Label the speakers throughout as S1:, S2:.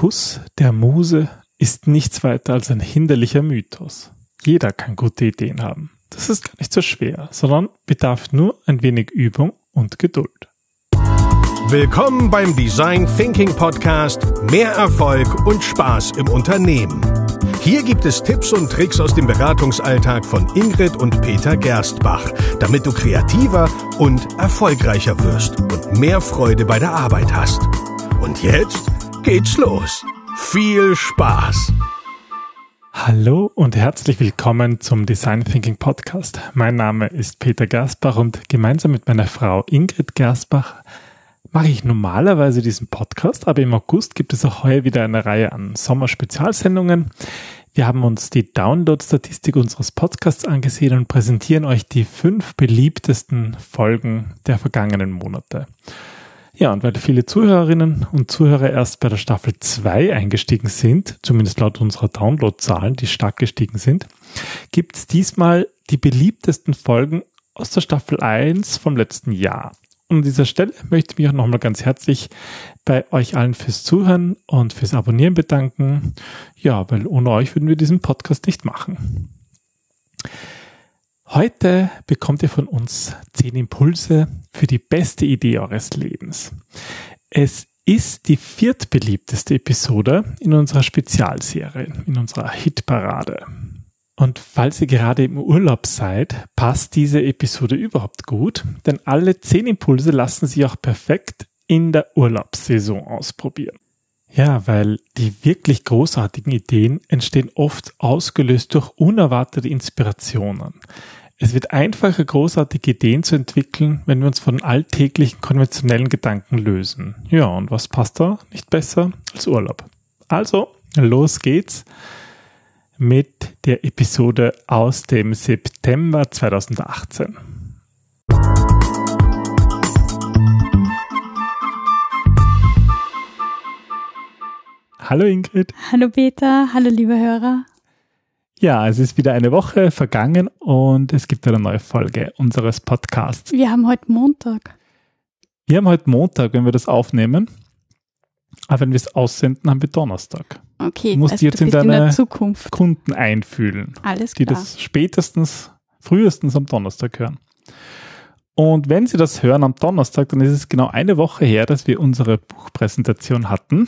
S1: Kuss der Muse ist nichts weiter als ein hinderlicher Mythos. Jeder kann gute Ideen haben. Das ist gar nicht so schwer, sondern bedarf nur ein wenig Übung und Geduld.
S2: Willkommen beim Design Thinking Podcast Mehr Erfolg und Spaß im Unternehmen. Hier gibt es Tipps und Tricks aus dem Beratungsalltag von Ingrid und Peter Gerstbach, damit du kreativer und erfolgreicher wirst und mehr Freude bei der Arbeit hast. Und jetzt geht's los. Viel Spaß!
S1: Hallo und herzlich willkommen zum Design Thinking Podcast. Mein Name ist Peter Gerstbach und gemeinsam mit meiner Frau Ingrid Gerstbach mache ich normalerweise diesen Podcast, aber im August gibt es auch heuer wieder eine Reihe an Sommerspezialsendungen. Wir haben uns die Download-Statistik unseres Podcasts angesehen und präsentieren euch die fünf beliebtesten Folgen der vergangenen Monate. Ja, und weil viele Zuhörerinnen und Zuhörer erst bei der Staffel 2 eingestiegen sind, zumindest laut unserer Downloadzahlen, die stark gestiegen sind, gibt es diesmal die beliebtesten Folgen aus der Staffel 1 vom letzten Jahr. Und an dieser Stelle möchte ich mich auch nochmal ganz herzlich bei euch allen fürs Zuhören und fürs Abonnieren bedanken. Ja, weil ohne euch würden wir diesen Podcast nicht machen. Heute bekommt ihr von uns zehn Impulse für die beste Idee eures Lebens. Es ist die viertbeliebteste Episode in unserer Spezialserie, in unserer Hitparade. Und falls ihr gerade im Urlaub seid, passt diese Episode überhaupt gut, denn alle zehn Impulse lassen sich auch perfekt in der Urlaubssaison ausprobieren. Ja, weil die wirklich großartigen Ideen entstehen oft ausgelöst durch unerwartete Inspirationen. Es wird einfacher, großartige Ideen zu entwickeln, wenn wir uns von alltäglichen konventionellen Gedanken lösen. Ja, und was passt da nicht besser als Urlaub? Also, los geht's mit der Episode aus dem September 2018. Hallo Ingrid.
S3: Hallo Peter, hallo liebe Hörer.
S1: Ja, es ist wieder eine Woche vergangen und es gibt eine neue Folge unseres Podcasts.
S3: Wir haben heute Montag.
S1: Wir haben heute Montag, wenn wir das aufnehmen. Aber wenn wir es aussenden, haben wir Donnerstag.
S3: Okay,
S1: du musst
S3: also
S1: jetzt in deine
S3: in Zukunft.
S1: Kunden einfühlen,
S3: Alles
S1: die
S3: klar.
S1: das spätestens, frühestens am Donnerstag hören. Und wenn Sie das hören am Donnerstag, dann ist es genau eine Woche her, dass wir unsere Buchpräsentation hatten.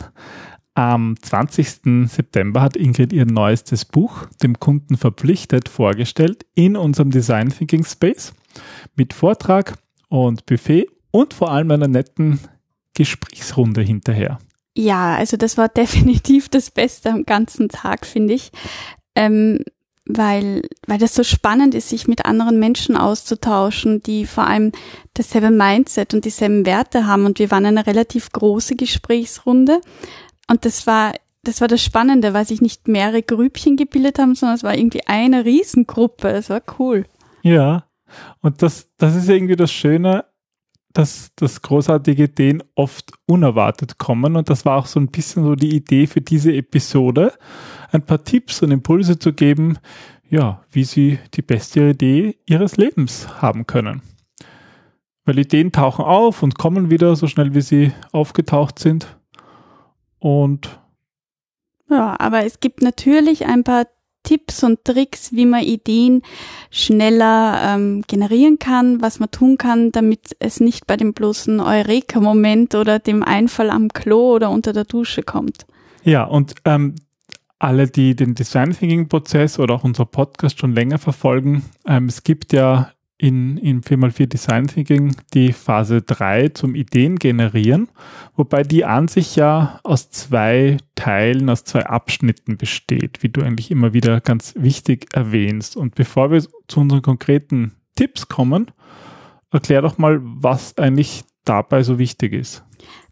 S1: Am 20. September hat Ingrid ihr neuestes Buch, dem Kunden verpflichtet, vorgestellt in unserem Design Thinking Space mit Vortrag und Buffet und vor allem einer netten Gesprächsrunde hinterher.
S3: Ja, also das war definitiv das Beste am ganzen Tag, finde ich. Ähm, weil, weil das so spannend ist, sich mit anderen Menschen auszutauschen, die vor allem dasselbe Mindset und dieselben Werte haben. Und wir waren eine relativ große Gesprächsrunde. Und das war, das war das Spannende, weil sich nicht mehrere Grüppchen gebildet haben, sondern es war irgendwie eine Riesengruppe. Es war cool.
S1: Ja, und das, das ist irgendwie das Schöne, dass, dass großartige Ideen oft unerwartet kommen. Und das war auch so ein bisschen so die Idee für diese Episode, ein paar Tipps und Impulse zu geben, ja, wie sie die beste Idee ihres Lebens haben können. Weil Ideen tauchen auf und kommen wieder so schnell, wie sie aufgetaucht sind. Und
S3: Ja, aber es gibt natürlich ein paar Tipps und Tricks, wie man Ideen schneller ähm, generieren kann, was man tun kann, damit es nicht bei dem bloßen Eureka-Moment oder dem Einfall am Klo oder unter der Dusche kommt.
S1: Ja, und ähm, alle, die den Design Thinking Prozess oder auch unser Podcast schon länger verfolgen, ähm, es gibt ja in, in 4x4 Design Thinking die Phase 3 zum Ideen generieren, wobei die an sich ja aus zwei Teilen, aus zwei Abschnitten besteht, wie du eigentlich immer wieder ganz wichtig erwähnst. Und bevor wir zu unseren konkreten Tipps kommen, erklär doch mal, was eigentlich dabei so wichtig ist.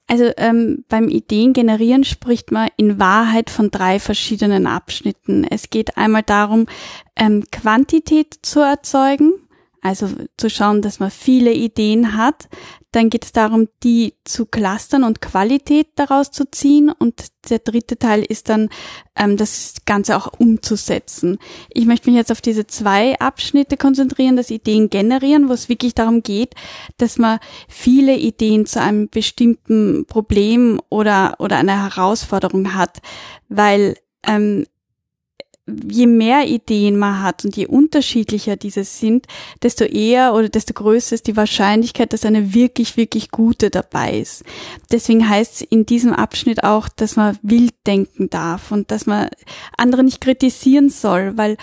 S3: Also ähm, beim Ideen generieren spricht man in Wahrheit von drei verschiedenen Abschnitten. Es geht einmal darum, ähm, Quantität zu erzeugen, Also zu schauen, dass man viele Ideen hat. Dann geht es darum, die zu clustern und Qualität daraus zu ziehen. Und der dritte Teil ist dann, ähm, das Ganze auch umzusetzen. Ich möchte mich jetzt auf diese zwei Abschnitte konzentrieren, das Ideen generieren, wo es wirklich darum geht, dass man viele Ideen zu einem bestimmten Problem oder, oder einer Herausforderung hat. Weil ähm, je mehr Ideen man hat und je unterschiedlicher diese sind, desto eher oder desto größer ist die Wahrscheinlichkeit, dass eine wirklich, wirklich gute dabei ist. Deswegen heißt es in diesem Abschnitt auch, dass man wild denken darf und dass man andere nicht kritisieren soll, weil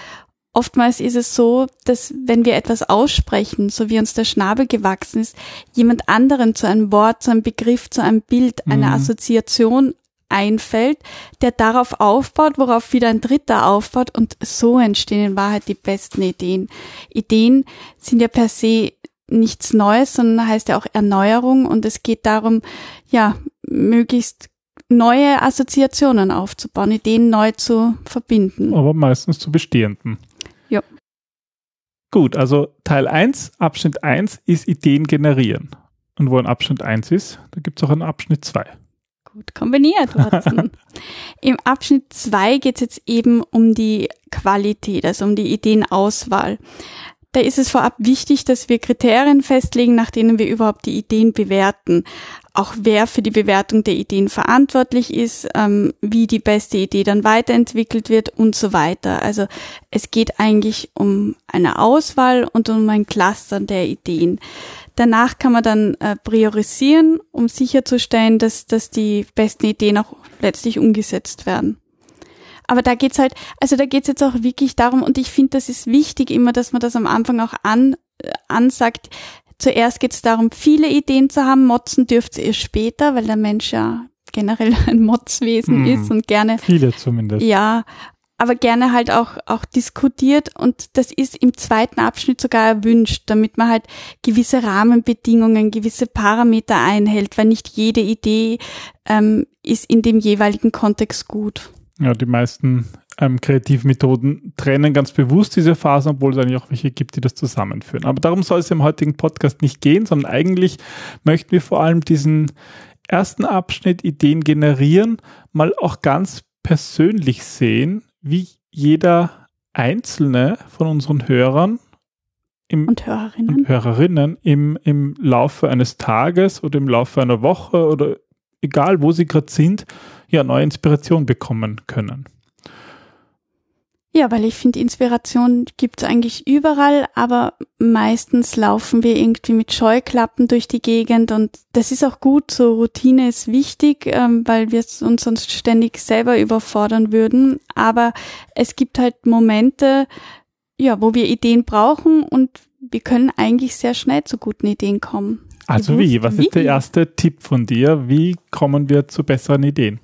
S3: Oftmals ist es so, dass wenn wir etwas aussprechen, so wie uns der Schnabel gewachsen ist, jemand anderen zu einem Wort, zu einem Begriff, zu einem Bild, einer mhm. Assoziation einfällt, der darauf aufbaut, worauf wieder ein Dritter aufbaut und so entstehen in Wahrheit die besten Ideen. Ideen sind ja per se nichts Neues, sondern heißt ja auch Erneuerung und es geht darum, ja, möglichst neue Assoziationen aufzubauen, Ideen neu zu verbinden.
S1: Aber meistens zu bestehenden.
S3: Ja.
S1: Gut, also Teil 1, Abschnitt 1 ist Ideen generieren. Und wo ein Abschnitt 1 ist, da gibt es auch einen Abschnitt 2
S3: gut kombiniert, Watson. Im Abschnitt zwei geht es jetzt eben um die Qualität, also um die Ideenauswahl. Da ist es vorab wichtig, dass wir Kriterien festlegen, nach denen wir überhaupt die Ideen bewerten. Auch wer für die Bewertung der Ideen verantwortlich ist, ähm, wie die beste Idee dann weiterentwickelt wird und so weiter. Also es geht eigentlich um eine Auswahl und um ein Clustern der Ideen. Danach kann man dann äh, priorisieren, um sicherzustellen, dass, dass die besten Ideen auch letztlich umgesetzt werden. Aber da geht's halt, also da geht's jetzt auch wirklich darum, und ich finde, das ist wichtig immer, dass man das am Anfang auch an, äh, ansagt. Zuerst geht's darum, viele Ideen zu haben. Motzen dürft ihr später, weil der Mensch ja generell ein Motzwesen hm, ist und gerne.
S1: Viele zumindest.
S3: Ja, aber gerne halt auch, auch diskutiert und das ist im zweiten Abschnitt sogar erwünscht, damit man halt gewisse Rahmenbedingungen, gewisse Parameter einhält, weil nicht jede Idee ähm, ist in dem jeweiligen Kontext gut.
S1: Ja, die meisten ähm, Kreativmethoden trennen ganz bewusst diese Phasen, obwohl es eigentlich auch welche gibt, die das zusammenführen. Aber darum soll es im heutigen Podcast nicht gehen, sondern eigentlich möchten wir vor allem diesen ersten Abschnitt Ideen generieren, mal auch ganz persönlich sehen, wie jeder einzelne von unseren Hörern
S3: im, und Hörerinnen, und
S1: Hörerinnen im, im Laufe eines Tages oder im Laufe einer Woche oder egal wo sie gerade sind, ja neue Inspiration bekommen können.
S3: Ja, weil ich finde, Inspiration gibt's eigentlich überall, aber meistens laufen wir irgendwie mit Scheuklappen durch die Gegend und das ist auch gut, so Routine ist wichtig, ähm, weil wir uns sonst ständig selber überfordern würden. Aber es gibt halt Momente, ja, wo wir Ideen brauchen und wir können eigentlich sehr schnell zu guten Ideen kommen.
S1: Also wie? Was ist der erste Tipp von dir? Wie kommen wir zu besseren Ideen?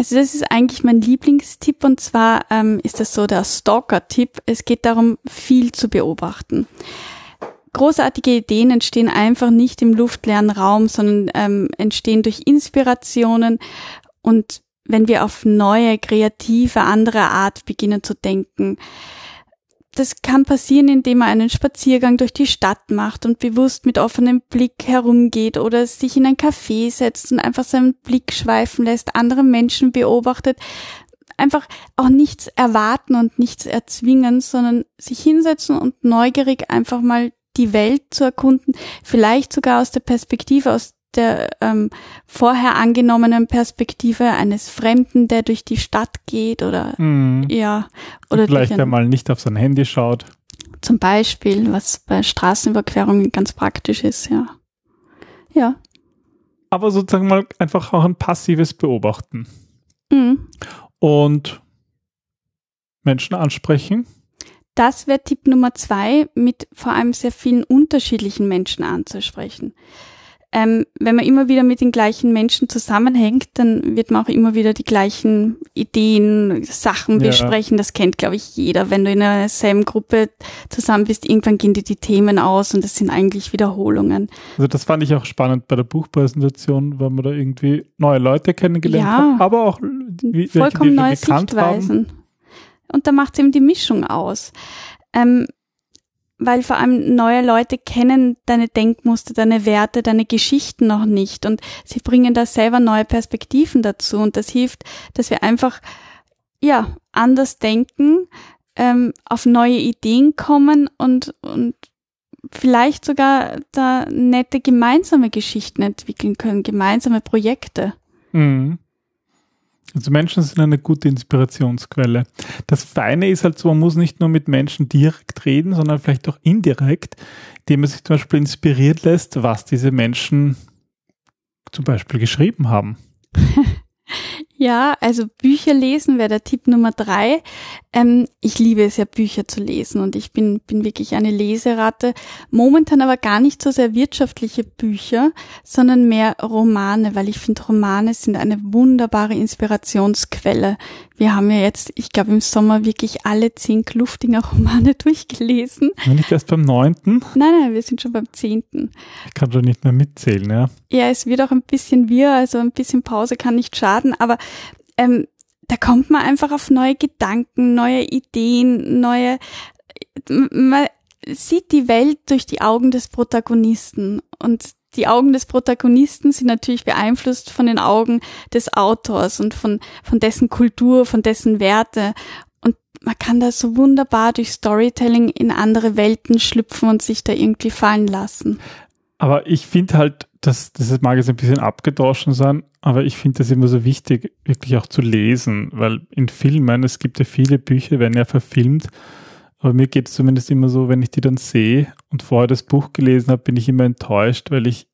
S3: Also das ist eigentlich mein Lieblingstipp und zwar ähm, ist das so der Stalker-Tipp. Es geht darum, viel zu beobachten. Großartige Ideen entstehen einfach nicht im luftleeren Raum, sondern ähm, entstehen durch Inspirationen und wenn wir auf neue, kreative, andere Art beginnen zu denken das kann passieren, indem man einen Spaziergang durch die Stadt macht und bewusst mit offenem Blick herumgeht oder sich in ein Café setzt und einfach seinen Blick schweifen lässt, andere Menschen beobachtet. Einfach auch nichts erwarten und nichts erzwingen, sondern sich hinsetzen und neugierig einfach mal die Welt zu erkunden, vielleicht sogar aus der Perspektive, aus der ähm, vorher angenommenen Perspektive eines Fremden, der durch die Stadt geht oder mhm. ja oder
S1: vielleicht einmal nicht auf sein Handy schaut.
S3: Zum Beispiel, was bei Straßenüberquerungen ganz praktisch ist, ja. Ja.
S1: Aber sozusagen mal einfach auch ein passives Beobachten. Mhm. Und Menschen ansprechen.
S3: Das wäre Tipp Nummer zwei, mit vor allem sehr vielen unterschiedlichen Menschen anzusprechen ähm, wenn man immer wieder mit den gleichen Menschen zusammenhängt, dann wird man auch immer wieder die gleichen Ideen, Sachen ja. besprechen. Das kennt, glaube ich, jeder. Wenn du in einer selben Gruppe zusammen bist, irgendwann gehen dir die Themen aus und das sind eigentlich Wiederholungen.
S1: Also das fand ich auch spannend bei der Buchpräsentation, weil man da irgendwie neue Leute kennengelernt ja, hat, aber auch
S3: wie, vollkommen neue Sichtweisen. Haben. Und da macht es eben die Mischung aus. Ähm, weil vor allem neue Leute kennen deine Denkmuster, deine Werte, deine Geschichten noch nicht und sie bringen da selber neue Perspektiven dazu und das hilft, dass wir einfach ja anders denken, ähm, auf neue Ideen kommen und und vielleicht sogar da nette gemeinsame Geschichten entwickeln können, gemeinsame Projekte.
S1: Mhm. Also Menschen sind eine gute Inspirationsquelle. Das Feine ist halt so, man muss nicht nur mit Menschen direkt reden, sondern vielleicht auch indirekt, indem man sich zum Beispiel inspiriert lässt, was diese Menschen zum Beispiel geschrieben haben.
S3: Ja, also Bücher lesen wäre der Tipp Nummer drei. Ähm, ich liebe es ja, Bücher zu lesen und ich bin, bin wirklich eine Leseratte. Momentan aber gar nicht so sehr wirtschaftliche Bücher, sondern mehr Romane, weil ich finde, Romane sind eine wunderbare Inspirationsquelle. Wir haben ja jetzt, ich glaube, im Sommer wirklich alle zehn Kluftinger Romane durchgelesen.
S1: Nicht erst beim neunten?
S3: Nein, nein, wir sind schon beim zehnten.
S1: Ich kann schon nicht mehr mitzählen, ja.
S3: Ja, es wird auch ein bisschen wir, also ein bisschen Pause kann nicht schaden, aber ähm, da kommt man einfach auf neue Gedanken, neue Ideen, neue, man sieht die Welt durch die Augen des Protagonisten und die Augen des Protagonisten sind natürlich beeinflusst von den Augen des Autors und von, von dessen Kultur, von dessen Werte. Und man kann da so wunderbar durch Storytelling in andere Welten schlüpfen und sich da irgendwie fallen lassen.
S1: Aber ich finde halt, dass das mag jetzt ein bisschen abgedroschen sein, aber ich finde das immer so wichtig, wirklich auch zu lesen, weil in Filmen, es gibt ja viele Bücher, werden ja verfilmt, aber mir geht es zumindest immer so, wenn ich die dann sehe und vorher das Buch gelesen habe, bin ich immer enttäuscht, weil ich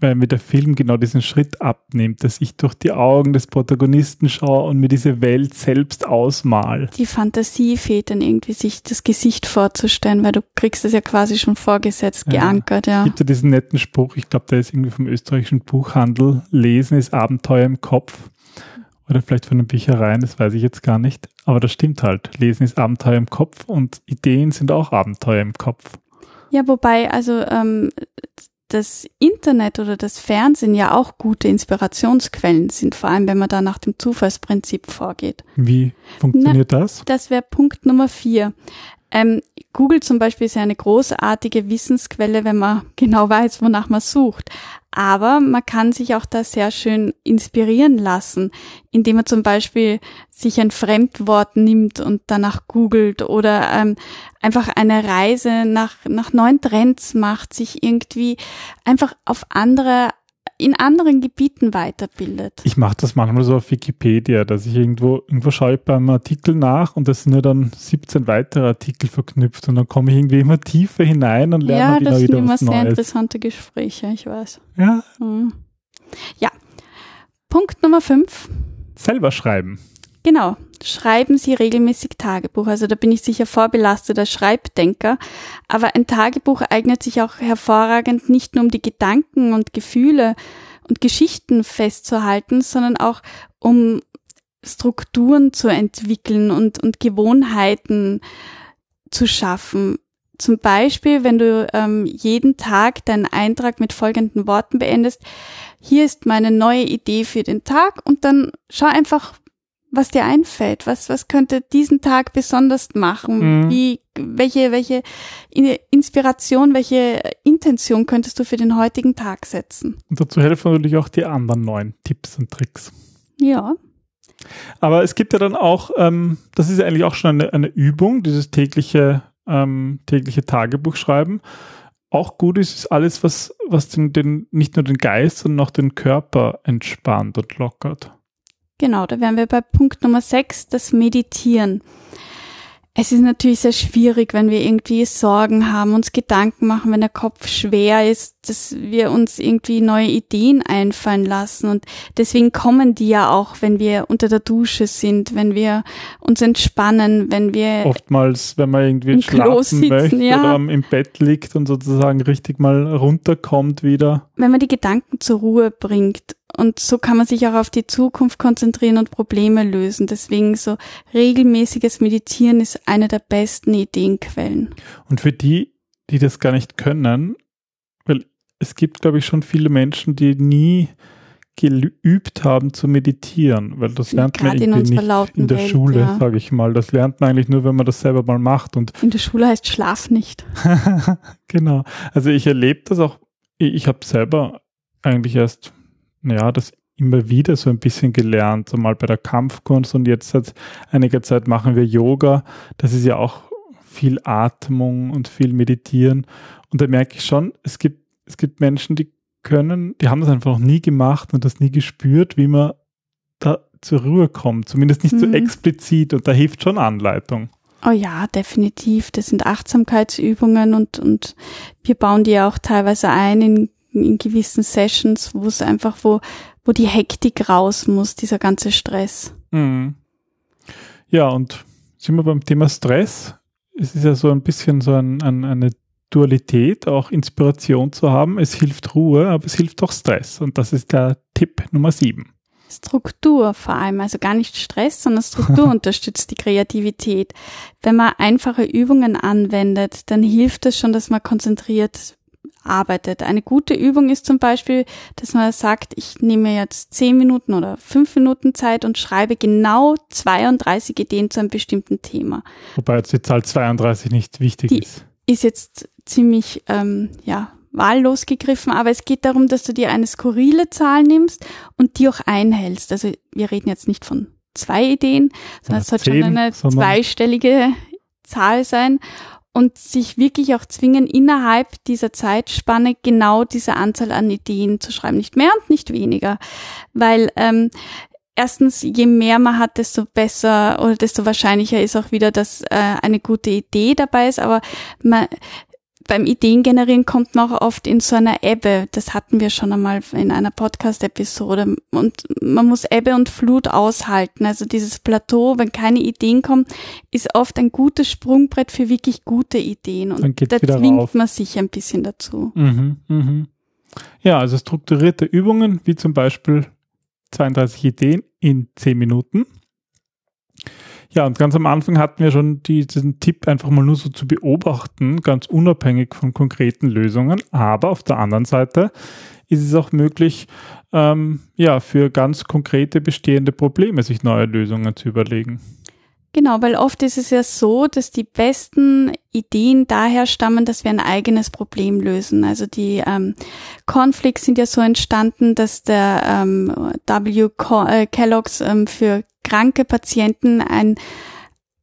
S1: weil mir der Film genau diesen Schritt abnimmt, dass ich durch die Augen des Protagonisten schaue und mir diese Welt selbst ausmal.
S3: Die Fantasie fehlt dann irgendwie, sich das Gesicht vorzustellen, weil du kriegst es ja quasi schon vorgesetzt, geankert, ja.
S1: Es gibt ja diesen netten Spruch, ich glaube, der ist irgendwie vom österreichischen Buchhandel, Lesen ist Abenteuer im Kopf. Oder vielleicht von den Büchereien, das weiß ich jetzt gar nicht. Aber das stimmt halt. Lesen ist Abenteuer im Kopf und Ideen sind auch Abenteuer im Kopf.
S3: Ja, wobei, also ähm, das Internet oder das Fernsehen ja auch gute Inspirationsquellen sind, vor allem wenn man da nach dem Zufallsprinzip vorgeht.
S1: Wie funktioniert Na, das?
S3: Das wäre Punkt Nummer vier. Ähm, Google zum Beispiel ist ja eine großartige Wissensquelle, wenn man genau weiß, wonach man sucht. Aber man kann sich auch da sehr schön inspirieren lassen, indem man zum Beispiel sich ein Fremdwort nimmt und danach googelt oder ähm, einfach eine Reise nach, nach neuen Trends macht, sich irgendwie einfach auf andere in anderen Gebieten weiterbildet.
S1: Ich mache das manchmal so auf Wikipedia, dass ich irgendwo, irgendwo schaue ich beim Artikel nach und das sind ja dann 17 weitere Artikel verknüpft und dann komme ich irgendwie immer tiefer hinein und lerne
S3: ja,
S1: halt immer wieder was Neues. Ja, das
S3: sind immer sehr interessante Gespräche, ich weiß.
S1: Ja.
S3: Mhm. Ja. Punkt Nummer 5.
S1: Selber schreiben.
S3: Genau. Schreiben Sie regelmäßig Tagebuch. Also da bin ich sicher vorbelasteter Schreibdenker. Aber ein Tagebuch eignet sich auch hervorragend nicht nur um die Gedanken und Gefühle und Geschichten festzuhalten, sondern auch um Strukturen zu entwickeln und, und Gewohnheiten zu schaffen. Zum Beispiel, wenn du ähm, jeden Tag deinen Eintrag mit folgenden Worten beendest, hier ist meine neue Idee für den Tag und dann schau einfach, was dir einfällt. Was, was könnte diesen Tag besonders machen? Mhm. Wie, welche, welche Inspiration, welche Intention könntest du für den heutigen Tag setzen?
S1: Und dazu helfen natürlich auch die anderen neuen Tipps und Tricks.
S3: Ja.
S1: Aber es gibt ja dann auch, ähm, das ist ja eigentlich auch schon eine, eine Übung, dieses tägliche, ähm, tägliche Tagebuch schreiben. Auch gut ist, ist alles, was, was den, den, nicht nur den Geist, sondern auch den Körper entspannt und lockert.
S3: Genau, da wären wir bei Punkt Nummer 6, das Meditieren. Es ist natürlich sehr schwierig, wenn wir irgendwie Sorgen haben, uns Gedanken machen, wenn der Kopf schwer ist, dass wir uns irgendwie neue Ideen einfallen lassen. Und deswegen kommen die ja auch, wenn wir unter der Dusche sind, wenn wir uns entspannen, wenn wir.
S1: Oftmals, wenn man irgendwie schlafen sitzen, möchte ja. oder im Bett liegt und sozusagen richtig mal runterkommt wieder.
S3: Wenn man die Gedanken zur Ruhe bringt und so kann man sich auch auf die Zukunft konzentrieren und Probleme lösen. Deswegen so regelmäßiges Meditieren ist eine der besten Ideenquellen.
S1: Und für die, die das gar nicht können, weil es gibt, glaube ich, schon viele Menschen, die nie geübt haben zu meditieren, weil das lernt man
S3: Gerade in
S1: irgendwie
S3: unserer
S1: nicht in der
S3: lauten
S1: Schule,
S3: Welt, ja.
S1: sage ich mal. Das lernt man eigentlich nur, wenn man das selber mal macht und
S3: In der Schule heißt Schlaf nicht.
S1: genau. Also ich erlebe das auch, ich habe selber eigentlich erst, naja, das immer wieder so ein bisschen gelernt, so mal bei der Kampfkunst und jetzt seit einiger Zeit machen wir Yoga. Das ist ja auch viel Atmung und viel Meditieren. Und da merke ich schon, es gibt, es gibt Menschen, die können, die haben das einfach noch nie gemacht und das nie gespürt, wie man da zur Ruhe kommt. Zumindest nicht so
S3: Mhm.
S1: explizit und da hilft schon Anleitung.
S3: Oh ja, definitiv. Das sind Achtsamkeitsübungen und, und wir bauen die ja auch teilweise ein in, in gewissen Sessions, wo es einfach, wo, wo die Hektik raus muss, dieser ganze Stress.
S1: Mhm. Ja, und sind wir beim Thema Stress. Es ist ja so ein bisschen so ein, ein, eine Dualität, auch Inspiration zu haben. Es hilft Ruhe, aber es hilft auch Stress. Und das ist der Tipp Nummer sieben.
S3: Struktur vor allem, also gar nicht Stress, sondern Struktur unterstützt die Kreativität. Wenn man einfache Übungen anwendet, dann hilft es schon, dass man konzentriert arbeitet. Eine gute Übung ist zum Beispiel, dass man sagt, ich nehme jetzt zehn Minuten oder fünf Minuten Zeit und schreibe genau 32 Ideen zu einem bestimmten Thema.
S1: Wobei jetzt die Zahl 32 nicht wichtig
S3: Die-
S1: ist.
S3: Ist jetzt ziemlich, ähm, ja, wahllos gegriffen, aber es geht darum, dass du dir eine skurrile Zahl nimmst und die auch einhältst. Also wir reden jetzt nicht von zwei Ideen, sondern
S1: Ja,
S3: es soll schon eine zweistellige Zahl sein und sich wirklich auch zwingen, innerhalb dieser Zeitspanne genau diese Anzahl an Ideen zu schreiben. Nicht mehr und nicht weniger. Weil ähm, erstens, je mehr man hat, desto besser oder desto wahrscheinlicher ist auch wieder, dass äh, eine gute Idee dabei ist. Aber man, beim Ideengenerieren kommt man auch oft in so einer Ebbe. Das hatten wir schon einmal in einer Podcast-Episode. Und man muss Ebbe und Flut aushalten. Also dieses Plateau, wenn keine Ideen kommen, ist oft ein gutes Sprungbrett für wirklich gute Ideen. Und da zwingt
S1: rauf.
S3: man sich ein bisschen dazu.
S1: Mhm, mhm. Ja, also strukturierte Übungen, wie zum Beispiel 32 Ideen in 10 Minuten. Ja, und ganz am Anfang hatten wir schon die, diesen Tipp, einfach mal nur so zu beobachten, ganz unabhängig von konkreten Lösungen. Aber auf der anderen Seite ist es auch möglich, ähm, ja, für ganz konkrete bestehende Probleme sich neue Lösungen zu überlegen.
S3: Genau, weil oft ist es ja so, dass die besten Ideen daher stammen, dass wir ein eigenes Problem lösen. Also die ähm, Cornflakes sind ja so entstanden, dass der ähm, W. Äh, Kellogg's ähm, für kranke Patienten ein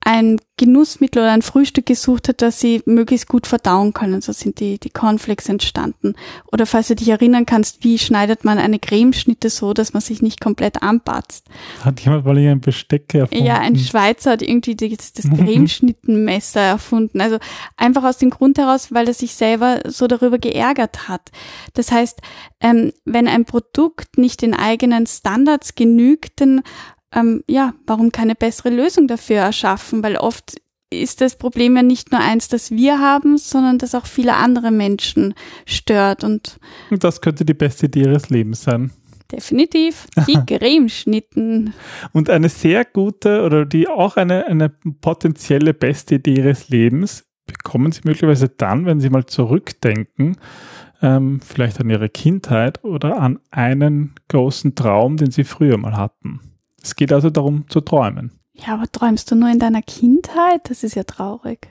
S3: ein Genussmittel oder ein Frühstück gesucht hat, das sie möglichst gut verdauen können. So sind die, die Cornflakes entstanden. Oder falls du dich erinnern kannst, wie schneidet man eine Cremeschnitte so, dass man sich nicht komplett anpatzt?
S1: Hat jemand mal ein Besteck erfunden?
S3: Ja, ein Schweizer hat irgendwie das, das Cremeschnittenmesser erfunden. Also einfach aus dem Grund heraus, weil er sich selber so darüber geärgert hat. Das heißt, ähm, wenn ein Produkt nicht den eigenen Standards genügt, dann ähm, ja, warum keine bessere Lösung dafür erschaffen? Weil oft ist das Problem ja nicht nur eins, das wir haben, sondern das auch viele andere Menschen stört und
S1: Und das könnte die beste Idee ihres Lebens sein.
S3: definitiv die Cremeschnitten.
S1: Und eine sehr gute oder die auch eine, eine potenzielle beste Idee ihres Lebens bekommen sie möglicherweise dann, wenn sie mal zurückdenken, ähm, vielleicht an ihre Kindheit oder an einen großen Traum, den sie früher mal hatten. Es geht also darum zu träumen.
S3: Ja, aber träumst du nur in deiner Kindheit? Das ist ja traurig.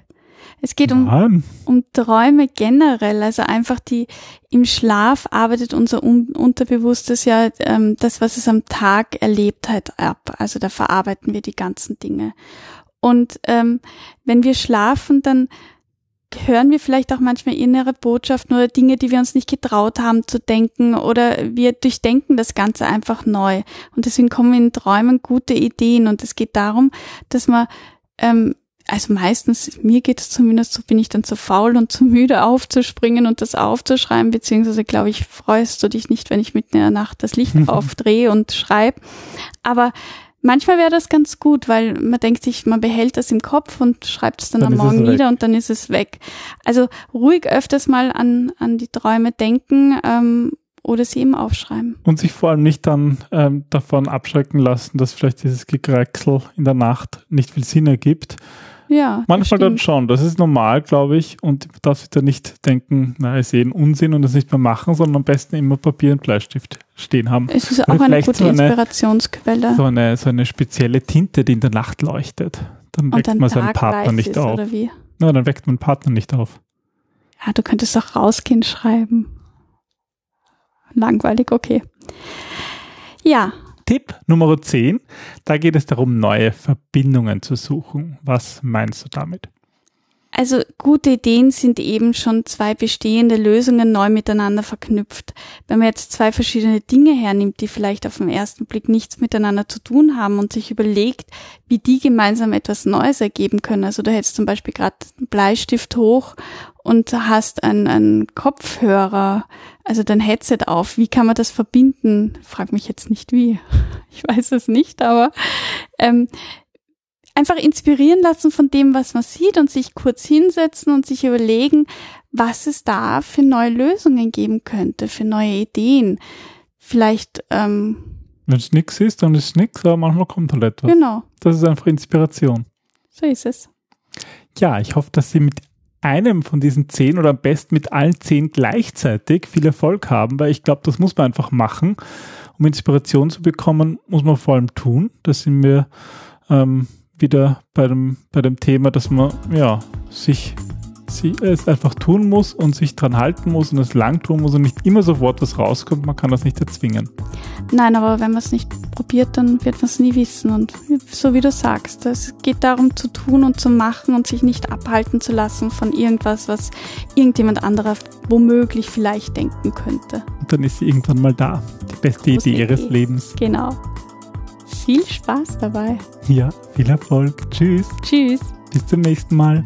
S3: Es geht um,
S1: Nein.
S3: um Träume generell, also einfach die im Schlaf arbeitet unser Un Unterbewusstes ja ähm, das, was es am Tag erlebt hat, ab. Also da verarbeiten wir die ganzen Dinge. Und ähm, wenn wir schlafen, dann hören wir vielleicht auch manchmal innere Botschaften oder Dinge, die wir uns nicht getraut haben zu denken oder wir durchdenken das Ganze einfach neu. Und deswegen kommen in Träumen gute Ideen und es geht darum, dass man ähm, also meistens, mir geht es zumindest so, bin ich dann zu faul und zu müde aufzuspringen und das aufzuschreiben, beziehungsweise glaube ich, freust du dich nicht, wenn ich mitten in der Nacht das Licht aufdrehe und schreibe. Aber manchmal wäre das ganz gut, weil man denkt sich, man behält das im Kopf und schreibt es dann,
S1: Dann
S3: am Morgen nieder und dann ist es weg. Also ruhig öfters mal an, an die Träume denken ähm, oder sie eben aufschreiben.
S1: Und sich vor allem nicht dann ähm, davon abschrecken lassen, dass vielleicht dieses Gekräcksel in der Nacht nicht viel Sinn ergibt.
S3: Ja.
S1: Manchmal dann schon. Das ist normal, glaube ich. Und man darf sich da nicht denken, na, ist eh ein Unsinn und das nicht mehr machen, sondern am besten immer Papier und Bleistift stehen haben.
S3: Es ist
S1: Oder
S3: auch eine gute
S1: so eine-
S3: Inspirationsquelle.
S1: So eine, so eine spezielle Tinte, die in der Nacht leuchtet. Dann weckt
S3: dann
S1: man seinen Partner nicht
S3: ist,
S1: auf.
S3: oder wie?
S1: Na, dann weckt man den Partner nicht auf.
S3: Ja, du könntest auch rausgehen schreiben. Langweilig, okay. Ja,
S1: Tipp Nummer 10, da geht es darum, neue Verbindungen zu suchen. Was meinst du damit?
S3: Also gute Ideen sind eben schon zwei bestehende Lösungen neu miteinander verknüpft. Wenn man jetzt zwei verschiedene Dinge hernimmt, die vielleicht auf den ersten Blick nichts miteinander zu tun haben und sich überlegt, wie die gemeinsam etwas Neues ergeben können. Also du hältst zum Beispiel gerade einen Bleistift hoch und hast einen, einen Kopfhörer, also dein Headset auf. Wie kann man das verbinden? Frag mich jetzt nicht wie. Ich weiß es nicht, aber ähm, einfach inspirieren lassen von dem, was man sieht und sich kurz hinsetzen und sich überlegen, was es da für neue Lösungen geben könnte, für neue Ideen. Vielleicht, ähm,
S1: Wenn es nichts ist, dann ist es nichts, aber manchmal kommt halt etwas.
S3: genau,
S1: Das ist einfach Inspiration.
S3: so ist es.
S1: Ja, ich hoffe, dass Sie mit einem von diesen zehn oder am besten mit allen zehn gleichzeitig viel Erfolg haben, weil ich glaube, das muss man einfach machen. Um Inspiration zu bekommen, muss man vor allem tun. Da sind wir ähm, wieder bei dem, bei dem Thema, dass man ja sich, sie, es einfach tun muss und sich dran halten muss und es lang tun muss und nicht immer sofort was rauskommt. Man kann das nicht erzwingen.
S3: Nein, aber wenn man es nicht probiert, dann wird man es nie wissen. Und so wie du sagst, es geht darum zu tun und zu machen und sich nicht abhalten zu lassen von irgendwas, was irgendjemand anderer womöglich vielleicht denken könnte.
S1: Und dann ist sie irgendwann mal da. Die beste Idee ihres. Lebens.
S3: Genau viel Spaß dabei.
S1: Ja, viel Erfolg. Tschüss.
S3: Tschüss.
S1: Bis zum nächsten Mal.